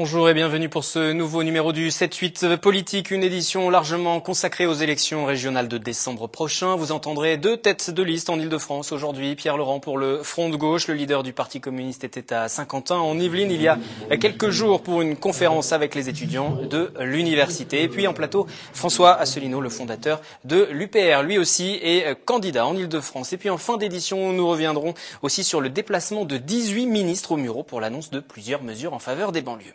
Bonjour et bienvenue pour ce nouveau numéro du 7-8 Politique, une édition largement consacrée aux élections régionales de décembre prochain. Vous entendrez deux têtes de liste en Ile-de-France aujourd'hui. Pierre Laurent pour le Front de gauche, le leader du Parti communiste était à Saint-Quentin en Yvelines il y a quelques jours pour une conférence avec les étudiants de l'université. Et puis en plateau, François Asselineau, le fondateur de l'UPR, lui aussi est candidat en Ile-de-France. Et puis en fin d'édition, nous reviendrons aussi sur le déplacement de 18 ministres au Murau pour l'annonce de plusieurs mesures en faveur des banlieues.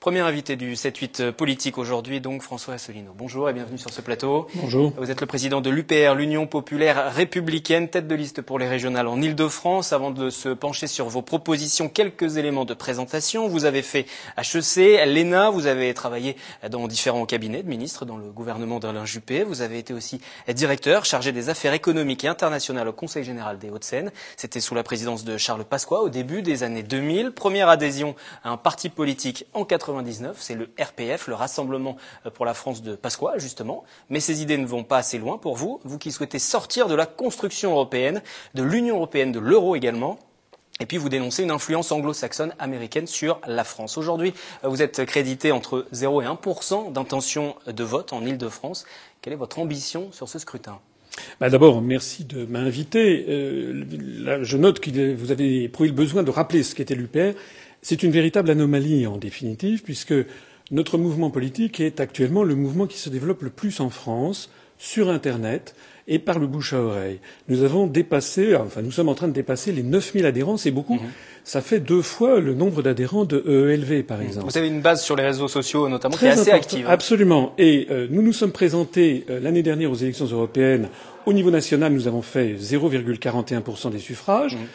Premier invité du 7-8 politique aujourd'hui, donc François Asselineau. Bonjour et bienvenue sur ce plateau. Bonjour. Vous êtes le président de l'UPR, l'Union populaire républicaine, tête de liste pour les régionales en Ile-de-France. Avant de se pencher sur vos propositions, quelques éléments de présentation. Vous avez fait HEC, l'ENA, vous avez travaillé dans différents cabinets de ministres dans le gouvernement d'Alain Juppé. Vous avez été aussi directeur chargé des affaires économiques et internationales au Conseil général des Hauts-de-Seine. C'était sous la présidence de Charles Pasqua au début des années 2000. Première adhésion à un parti politique en 99, c'est le RPF, le Rassemblement pour la France de Pasqua, justement. Mais ces idées ne vont pas assez loin pour vous, vous qui souhaitez sortir de la construction européenne, de l'Union européenne, de l'euro également. Et puis vous dénoncez une influence anglo-saxonne américaine sur la France. Aujourd'hui, vous êtes crédité entre 0 et 1% d'intention de vote en Ile-de-France. Quelle est votre ambition sur ce scrutin? Bah D'abord, merci de m'inviter. Euh, je note que vous avez éprouvé le besoin de rappeler ce qu'était l'UPR. C'est une véritable anomalie en définitive, puisque notre mouvement politique est actuellement le mouvement qui se développe le plus en France sur Internet et par le bouche à oreille. Nous avons dépassé, enfin nous sommes en train de dépasser les 9000 adhérents, c'est beaucoup. Mmh. Ça fait deux fois le nombre d'adhérents de EELV, par exemple. Vous avez une base sur les réseaux sociaux, notamment, Très qui est assez active. Absolument. Et euh, nous nous sommes présentés euh, l'année dernière aux élections européennes. Au niveau national, nous avons fait 0,41% des suffrages, mmh.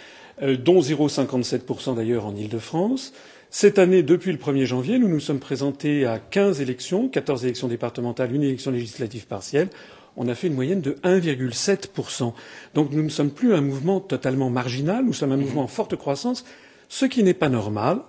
Euh, dont 0,57% d'ailleurs en Ile-de-France. Cette année, depuis le 1er janvier, nous nous sommes présentés à 15 élections, 14 élections départementales, une élection législative partielle on a fait une moyenne de 1,7%. Donc nous ne sommes plus un mouvement totalement marginal, nous sommes un mouvement en forte croissance. Ce qui n'est pas normal,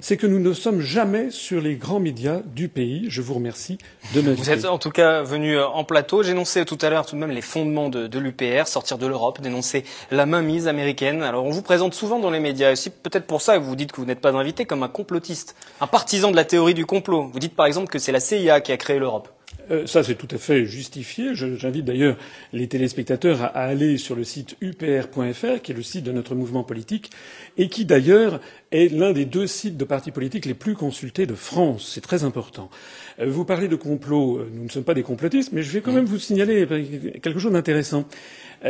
c'est que nous ne sommes jamais sur les grands médias du pays. Je vous remercie de m'inviter. Vous êtes en tout cas venu en plateau. J'énonçais tout à l'heure tout de même les fondements de, de l'UPR, sortir de l'Europe, dénoncer la mainmise américaine. Alors on vous présente souvent dans les médias aussi, peut-être pour ça que vous dites que vous n'êtes pas invité comme un complotiste, un partisan de la théorie du complot. Vous dites par exemple que c'est la CIA qui a créé l'Europe. Euh, ça, c'est tout à fait justifié. J'invite d'ailleurs les téléspectateurs à, aller sur le site upr.fr, qui est le site de notre mouvement politique, et qui d'ailleurs est l'un des deux sites de partis politiques les plus consultés de France. C'est très important. Euh, vous parlez de complot. Nous ne sommes pas des complotistes, mais je vais quand même vous signaler quelque chose d'intéressant.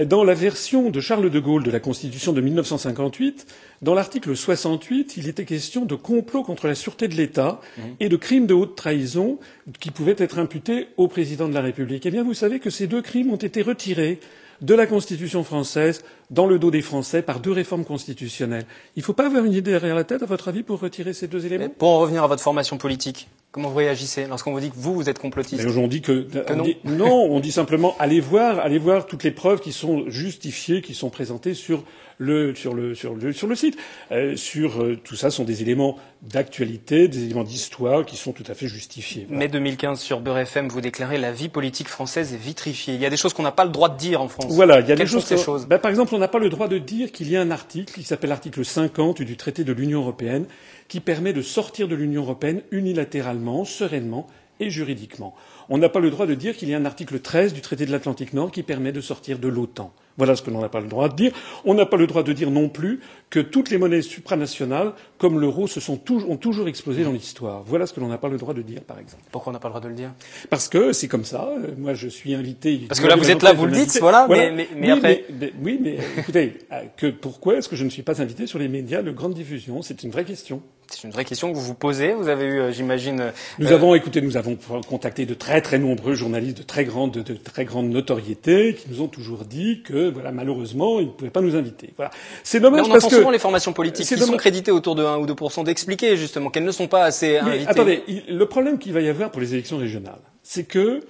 Dans la version de Charles de Gaulle de la Constitution de 1958, dans l'article 68, il était question de complot contre la sûreté de l'État et de crimes de haute trahison qui pouvaient être imputés au président de la République. Eh vous savez que ces deux crimes ont été retirés de la Constitution française dans le dos des Français par deux réformes constitutionnelles. Il ne faut pas avoir une idée derrière la tête, à votre avis, pour retirer ces deux éléments? Mais Pour en revenir à votre formation politique, comment vous réagissez lorsqu'on vous dit que vous, vous êtes complotiste? Mais on dit que, Que on non. dit- non, on dit simplement allez voir, allez voir toutes les preuves qui sont justifiées, qui sont présentées sur le sur le sur le sur le site. Euh, sur euh, tout ça sont des éléments d'actualité, des éléments d'histoire qui sont tout à fait justifiés. Voilà. Mai 2015, sur Beurre FM, vous déclarez la vie politique française est vitrifiée. Il y a des choses qu'on n'a pas le droit de dire en France. Voilà, il y a Quelles des choses. ces choses? Ben, par exemple, on n'a pas le droit de dire qu'il y a un article qui s'appelle l'article 50 du traité de l'Union européenne qui permet de sortir de l'Union européenne unilatéralement, sereinement et juridiquement. On n'a pas le droit de dire qu'il y a un article 13 du traité de l'Atlantique Nord qui permet de sortir de l'OTAN. Voilà ce que l'on n'a pas le droit de dire. On n'a pas le droit de dire non plus que toutes les monnaies supranationales, comme l'euro, se sont toujours, ont toujours explosé dans l'histoire. Voilà ce que l'on n'a pas le droit de dire, par exemple. Pourquoi on n'a pas le droit de le dire? Parce que c'est comme ça. Euh, Moi, je suis invité. Parce que là, vous êtes là, vous le dites, voilà, mais- mais- mais oui, après- mais- oui, mais écoutez, euh, que pourquoi est-ce que je ne suis pas invité sur les médias de grande diffusion? C'est une vraie question. C'est une vraie question que vous vous posez. Vous avez eu, euh, j'imagine, euh, Nous avons, écoutez, nous avons contacté de très très nombreux journalistes de très grande, de, très grande notoriété qui nous ont toujours dit que, voilà, malheureusement, ils ne pouvaient pas nous inviter. Voilà. C'est mais dommage on parce entend que. souvent les formations politiques qui sont créditées autour de 1 ou 2% d'expliquer justement qu'elles ne sont pas assez Mais invitées. attendez, le problème qu'il va y avoir pour les élections régionales, c'est que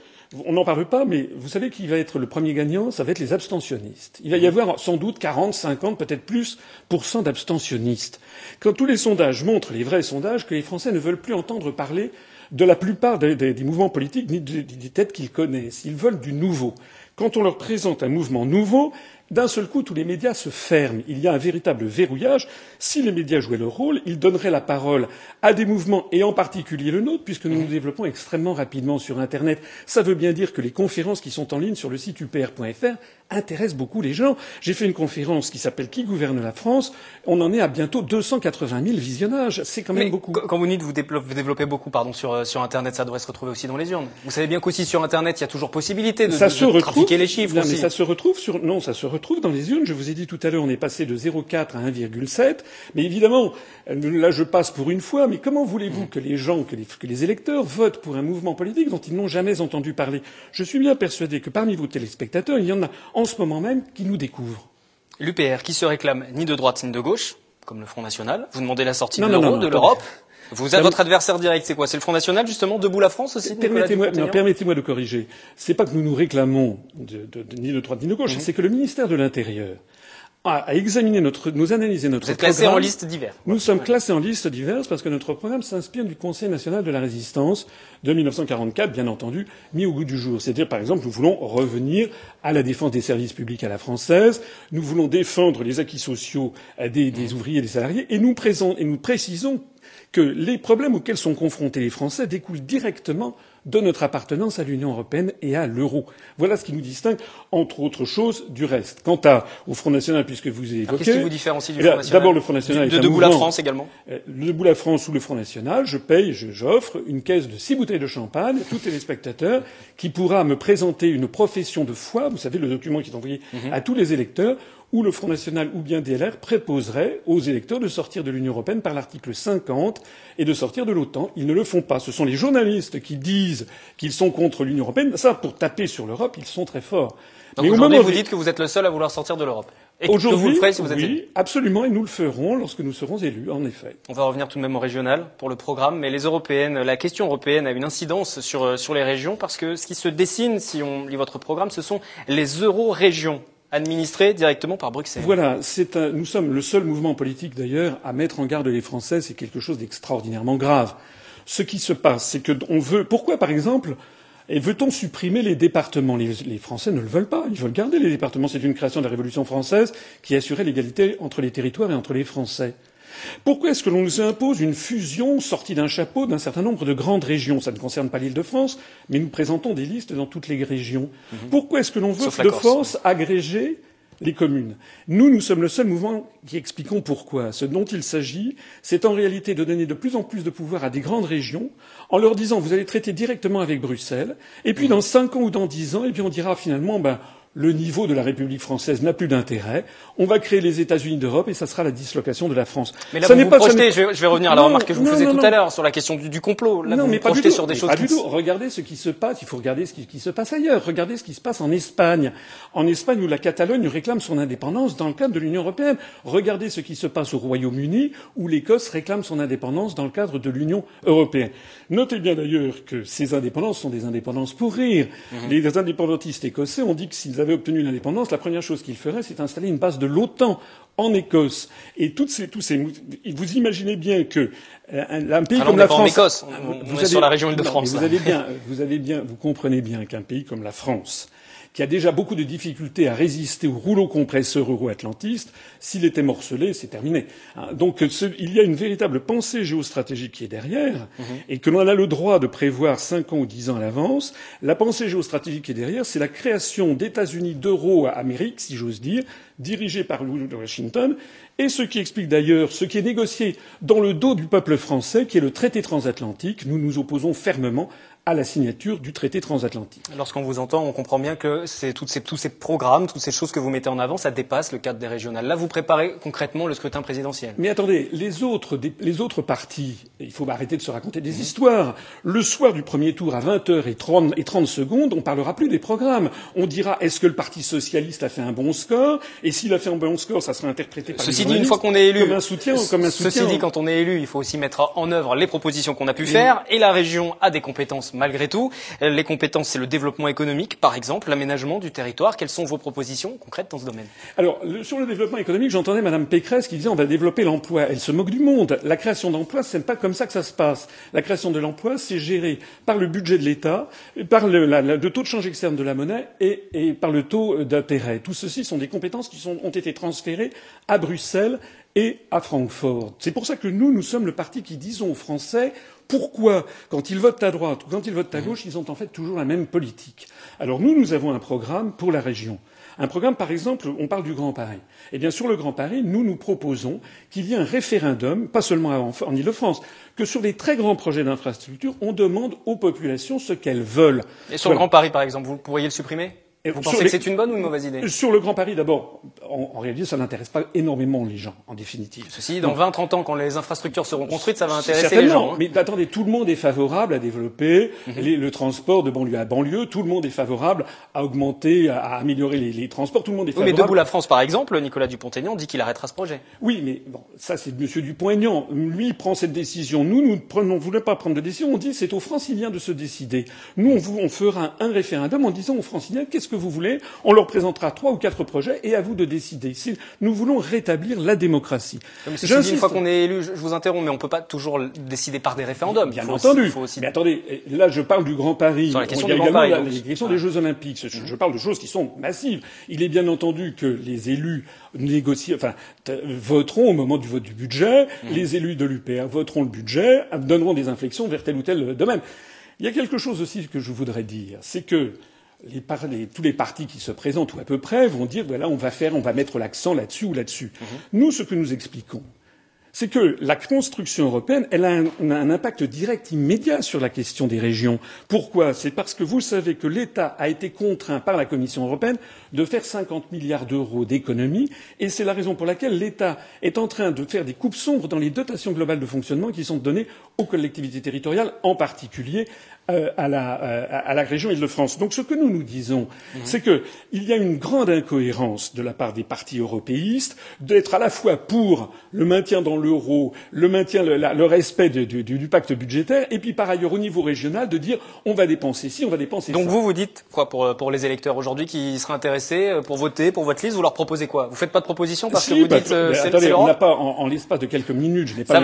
on n'en parle pas, mais vous savez qui va être le premier gagnant Ça va être les abstentionnistes. Il va y avoir sans doute 40, 50, peut-être plus d'abstentionnistes. Quand tous les sondages montrent, les vrais sondages, que les Français ne veulent plus entendre parler de la plupart des, mouvements politiques ni des têtes qu'ils connaissent. Ils veulent du nouveau. Quand on leur présente un mouvement nouveau, d'un seul coup, tous les médias se ferment. Il y a un véritable verrouillage. Si les médias jouaient leur rôle, ils donneraient la parole à des mouvements, et en particulier le nôtre, puisque nous nous développons extrêmement rapidement sur Internet. Ça veut bien dire que les conférences qui sont en ligne sur le site upr.fr intéressent beaucoup les gens. J'ai fait une conférence qui s'appelle Qui gouverne la France? On en est à bientôt 280 000 visionnages. C'est quand même Mais beaucoup. Quand vous dites vous développez, beaucoup pardon, sur, euh, sur Internet, ça devrait se retrouver aussi dans les urnes. Vous savez bien qu'aussi sur Internet, il y a toujours possibilité de, ça de- se de retrouve. trafiquer les chiffres Non, aussi. mais ça se retrouve sur, non, ça se retrouve dans les urnes. Je vous ai dit tout à l'heure, on est passé de 0,4 à 1,7. Mais évidemment, là, je passe pour une fois, mais comment voulez-vous que les gens, que les, que les électeurs votent pour un mouvement politique dont ils n'ont jamais entendu parler? Je suis bien persuadé que parmi vos téléspectateurs, il y en a en ce moment même qui nous découvrent. L'UPR qui se réclame ni de droite ni de gauche, comme le Front National. Vous demandez la sortie Non, de l'euro, l'Europe. Vous êtes votre adversaire direct, c'est quoi? C'est le Front National, justement, debout la France aussi Permettez-moi, de corriger. C'est pas que nous nous réclamons de, de- de- ni de droite ni de Mhm. gauche, c'est que le ministère de l'Intérieur a, examiné notre, nous analysé notre Vous êtes classé programme. en liste. Nous sommes classés en listes diverses parce que notre programme s'inspire du Conseil national de la résistance de 1944, bien entendu, mis au goût du jour. C'est-à-dire, par exemple, nous voulons revenir à la défense des services publics à la française, nous voulons défendre les acquis sociaux des, des ouvriers et des salariés, et nous, présent- et nous précisons que les problèmes auxquels sont confrontés les Français découlent directement de notre appartenance à l'Union européenne et à l'euro. Voilà ce qui nous distingue, entre autres choses, du reste. Quant à, au Front National, puisque vous évoquez... Qu'est-ce qui vous différencie du Eh Front National D'abord, le Front National De un debout la France également? euh, Le Debout la France ou le Front National, je paye, je- j'offre une caisse de six bouteilles de champagne à tout téléspectateur qui pourra me présenter une profession de foi, vous savez, le document qui est envoyé Mhm. à tous les électeurs, où le Front National ou bien DLR préposerait aux électeurs de sortir de l'Union Européenne par l'article 50 et de sortir de l'OTAN. Ils ne le font pas. Ce sont les journalistes qui disent qu'ils sont contre l'Union Européenne. Ça, pour taper sur l'Europe, ils sont très forts. Donc au aujourd'hui, vous dites que vous êtes le seul à vouloir sortir de l'Europe. Et que Aujourd'hui, vous le ferez si vous êtes oui, élu. absolument, et nous le ferons lorsque nous serons élus, en effet. On va revenir tout de même au régional pour le programme, mais les européennes, la question européenne a une incidence sur, euh, sur les régions parce que ce qui se dessine, si on lit votre programme, ce sont les euro-régions administrées directement par Bruxelles. Voilà, nous sommes le seul mouvement politique d'ailleurs à mettre en garde les Français. C'est quelque chose d'extraordinairement grave. Ce qui se passe, c'est que on veut. Pourquoi, par exemple, veut-on supprimer les départements? Les Français ne le veulent pas. Ils veulent garder les départements. C'est une création de la Révolution française qui assurait l'égalité entre les territoires et entre les Français. Pourquoi est-ce que l'on nous impose une fusion sortie d'un chapeau d'un certain nombre de grandes régions? Ça ne concerne pas l'île de France, mais nous présentons des listes dans toutes les régions. Pourquoi est-ce que l'on veut de force agréger les communes? Nous, nous sommes le seul mouvement qui expliquons pourquoi. Ce dont il s'agit, c'est en réalité de donner de plus en plus de pouvoir à des grandes régions, en leur disant vous allez traiter directement avec Bruxelles, et puis dans cinq ans ou dans dix ans, et puis on dira finalement ben le niveau de la République française n'a plus d'intérêt. On va créer les États-Unis d'Europe et ça sera la dislocation de la France. Mais là, Ça vous n'est vous pas- projetez, je vais, revenir à la Non, remarque que je vous non, faisais non, tout à l'heure sur la question du, du complot. Là, non, vous mais vous pas du projetez sur des Mais choses pas du tout. Regardez ce qui se passe. Il faut regarder ce qui, qui se passe ailleurs. Regardez ce qui se passe en Espagne. En Espagne, où la Catalogne réclame son indépendance dans le cadre de l'Union européenne. Regardez ce qui se passe au Royaume-Uni, où l'Écosse réclame son indépendance dans le cadre de l'Union européenne. Notez bien d'ailleurs que ces indépendances sont des indépendances pour rire. Mhm. Les indépendantistes écossais ont dit que s'ils avaient obtenu l'indépendance, la première chose qu'ils feraient, c'est installer une base de l'OTAN en Écosse. Et toutes ces, tous ces, vous imaginez bien que euh, un, pays Alors, comme on la en France, Écosse, on- vous est avez- sur la région Île-de-France, mais là. Vous avez bien, vous avez bien, vous comprenez bien qu'un pays comme la France, qui a déjà beaucoup de difficultés à résister au rouleau compresseur euro-atlantiste, s'il était morcelé, c'est terminé. Hein, Donc il y a une véritable pensée géostratégique qui est derrière, Mhm. et que l'on a le droit de prévoir cinq ans ou dix ans à l'avance. La pensée géostratégique qui est derrière, c'est la création d'États-Unis d'euro à Amérique, si j'ose dire, dirigés par Washington, et ce qui explique d'ailleurs ce qui est négocié dans le dos du peuple français, qui est le traité transatlantique. Nous nous opposons fermement à la signature du traité transatlantique. Lorsqu'on vous entend, on comprend bien que c'est toutes ces, tous ces programmes, toutes ces choses que vous mettez en avant, ça dépasse le cadre des régionales. Là, vous préparez concrètement le scrutin présidentiel. Mais attendez, les autres, les autres partis, il faut arrêter de se raconter des histoires. Le soir du premier tour à 20h et 30, et 30 secondes, on parlera plus des programmes. On dira est-ce que le Parti socialiste a fait un bon score? Et s'il a fait un bon score, ça sera interprété par Ceci les dit, une fois qu'on est élu, comme un soutien, comme un soutien. Ceci dit, quand on est élu, il faut aussi mettre en œuvre les propositions qu'on a pu faire. Et la région a des compétences malgré tout. Les compétences, c'est le développement économique, par exemple, l'aménagement du territoire. Quelles sont vos propositions concrètes dans ce domaine? Alors, sur le développement économique, j'entendais Madame Pécresse qui disait on va développer l'emploi. Elle se moque du monde. La création d'emplois, c'est pas comme ça que ça se passe. La création de l'emploi, c'est géré par le budget de l'État, par le, taux de change externe de la monnaie et, par le taux d'intérêt. Tout ceci sont des compétences qui ont été transférées à Bruxelles et à Francfort. C'est pour ça que nous, nous sommes le parti qui disons aux Français pourquoi, quand ils votent à droite ou quand ils votent à gauche, ils ont en fait toujours la même politique. Alors nous, nous avons un programme pour la région. Un programme, par exemple, on parle du Grand Paris. Eh bien, sur le Grand Paris, nous nous proposons qu'il y ait un référendum, pas seulement en, Ile-de-France, que sur les très grands projets d'infrastructure, on demande aux populations ce qu'elles veulent. Et sur le Grand Paris, par exemple, vous pourriez le supprimer? Vous pensez les... que c'est une bonne ou une mauvaise idée? Sur le Grand Paris, d'abord, en, en, réalité, ça n'intéresse pas énormément les gens, en définitive. Ceci, dans 20-30 ans, quand les infrastructures seront construites, ça va intéresser les gens. Hein. Mais attendez, tout le monde est favorable à développer mm -hmm. les, le transport de banlieue à banlieue. Tout le monde est favorable à augmenter, à, améliorer les, les, transports. Tout le monde est favorable. Oui, mais Debout la France, par exemple, Nicolas Dupont-Aignan dit qu'il arrêtera ce projet. Oui, mais bon, ça c'est M. Dupont-Aignan. Lui prend cette décision. Nous, nous ne voulons pas prendre de décision. On dit c'est aux Franciliens de se décider. Nous, on, on fera un référendum en disant aux Franciliens qu'est-ce que vous voulez on leur présentera trois ou quatre projets et à vous de décider. Nous voulons rétablir la démocratie. Une fois qu'on est élu, je vous interromps, mais on ne peut pas toujours décider par des référendums. Bien entendu. Aussi, aussi... Mais attendez, là je parle du Grand Paris. Sur la question a du Grand Paris. La, la question des Jeux Olympiques. Je, je, parle de choses qui sont massives. Il est bien entendu que les élus négocient, enfin, voteront au moment du vote du budget. Mmh. Les élus de l'UPR voteront le budget, donneront des inflexions vers tel ou tel domaine. Il y a quelque chose aussi que je voudrais dire, c'est que les, les, tous les partis qui se présentent, ou à peu près, vont dire voilà, on va faire, on va mettre l'accent là-dessus ou là-dessus. -hmm. Nous, ce que nous expliquons, c'est que la construction européenne, elle a un, un, impact direct immédiat sur la question des régions. Pourquoi? C'est parce que vous savez que l'État a été contraint par la Commission européenne de faire 50 milliards d'euros d'économies, et c'est la raison pour laquelle l'État est en train de faire des coupes sombres dans les dotations globales de fonctionnement qui sont données aux collectivités territoriales, en particulier euh, à, la, euh, à, la, région Île-de-France. Donc ce que nous nous disons, mmh. c'est qu'il y a une grande incohérence de la part des partis européistes d'être à la fois pour le maintien dans l'euro, le maintien, le, la, le respect de, de, du, du, pacte budgétaire, et puis par ailleurs au niveau régional de dire on va dépenser ci, on va dépenser Donc ça. Donc vous vous dites quoi pour, pour les électeurs aujourd'hui qui seraient intéressés euh, pour voter pour votre liste, vous leur proposez quoi? Vous faites pas de proposition parce si, que vous bah, dites euh, c'est attendez, on n'a pas en, en l'espace de quelques minutes, je n'ai pas.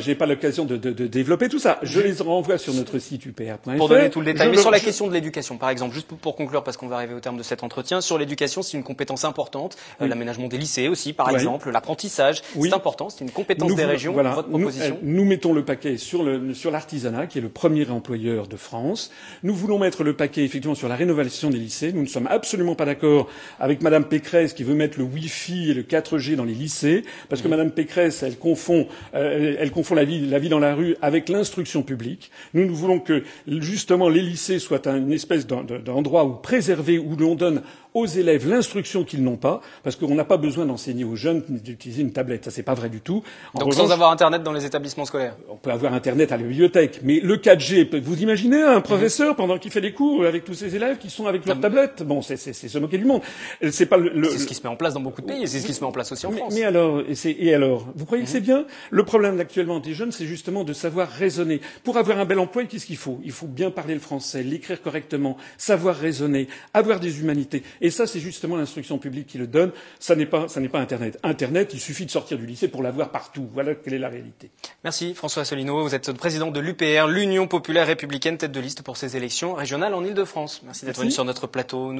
J'ai pas l'occasion de, de, de, développer tout ça. Je les renvoie sur notre site UPR. Pour donner tout le détail. Mais sur la question de l'éducation, par exemple, juste pour conclure, parce qu'on va arriver au terme de cet entretien, sur l'éducation, c'est une compétence importante. Oui. Euh, L'aménagement des lycées aussi, par oui. exemple, l'apprentissage, oui. c'est important, c'est une compétence nous, des régions. Voilà, votre proposition. Nous, nous, mettons le paquet sur le sur l'artisanat, qui est le premier employeur de France. Nous voulons mettre le paquet effectivement sur la rénovation des lycées. Nous ne sommes absolument pas d'accord avec Madame Pécresse qui veut mettre le Wi-Fi et le 4G dans les lycées, parce que Madame Pécresse, elle confond, euh, elle confond la vie, la vie dans la rue avec l'instruction publique. Nous, nous voulons que justement les lycées soit une espèce d'endroit où préservé, où l'on donne aux élèves l'instruction qu'ils n'ont pas, parce qu'on n'a pas besoin d'enseigner aux jeunes d'utiliser une tablette. Ça, c'est pas vrai du tout. En Donc revanche, sans avoir Internet dans les établissements scolaires On peut avoir Internet à la bibliothèque, mais le 4G, vous imaginez un professeur mmh. pendant qu'il fait des cours avec tous ses élèves qui sont avec leur tablette? Bon, c'est se moquer du monde. C'est pas le, le ce qui se met en place dans beaucoup de pays, c'est ce qui se met en place aussi en mais, France. Mais alors, et, et alors, vous croyez mmh. que c'est bien? Le problème actuellement des jeunes, c'est justement de savoir raisonner. Pour avoir un bel emploi, qu'est-ce qu'il faut? Il faut bien parler le français, l'écrire correctement, savoir raisonner, avoir des humanités. Et ça, c'est justement l'instruction publique qui le donne. Ça n'est pas, ça n'est pas Internet. Internet, il suffit de sortir du lycée pour l'avoir partout. Voilà quelle est la réalité. Merci François Asselineau. Vous êtes président de l'UPR, l'Union populaire républicaine, tête de liste pour ces élections régionales en Ile-de-France. Merci d'être venu sur notre plateau.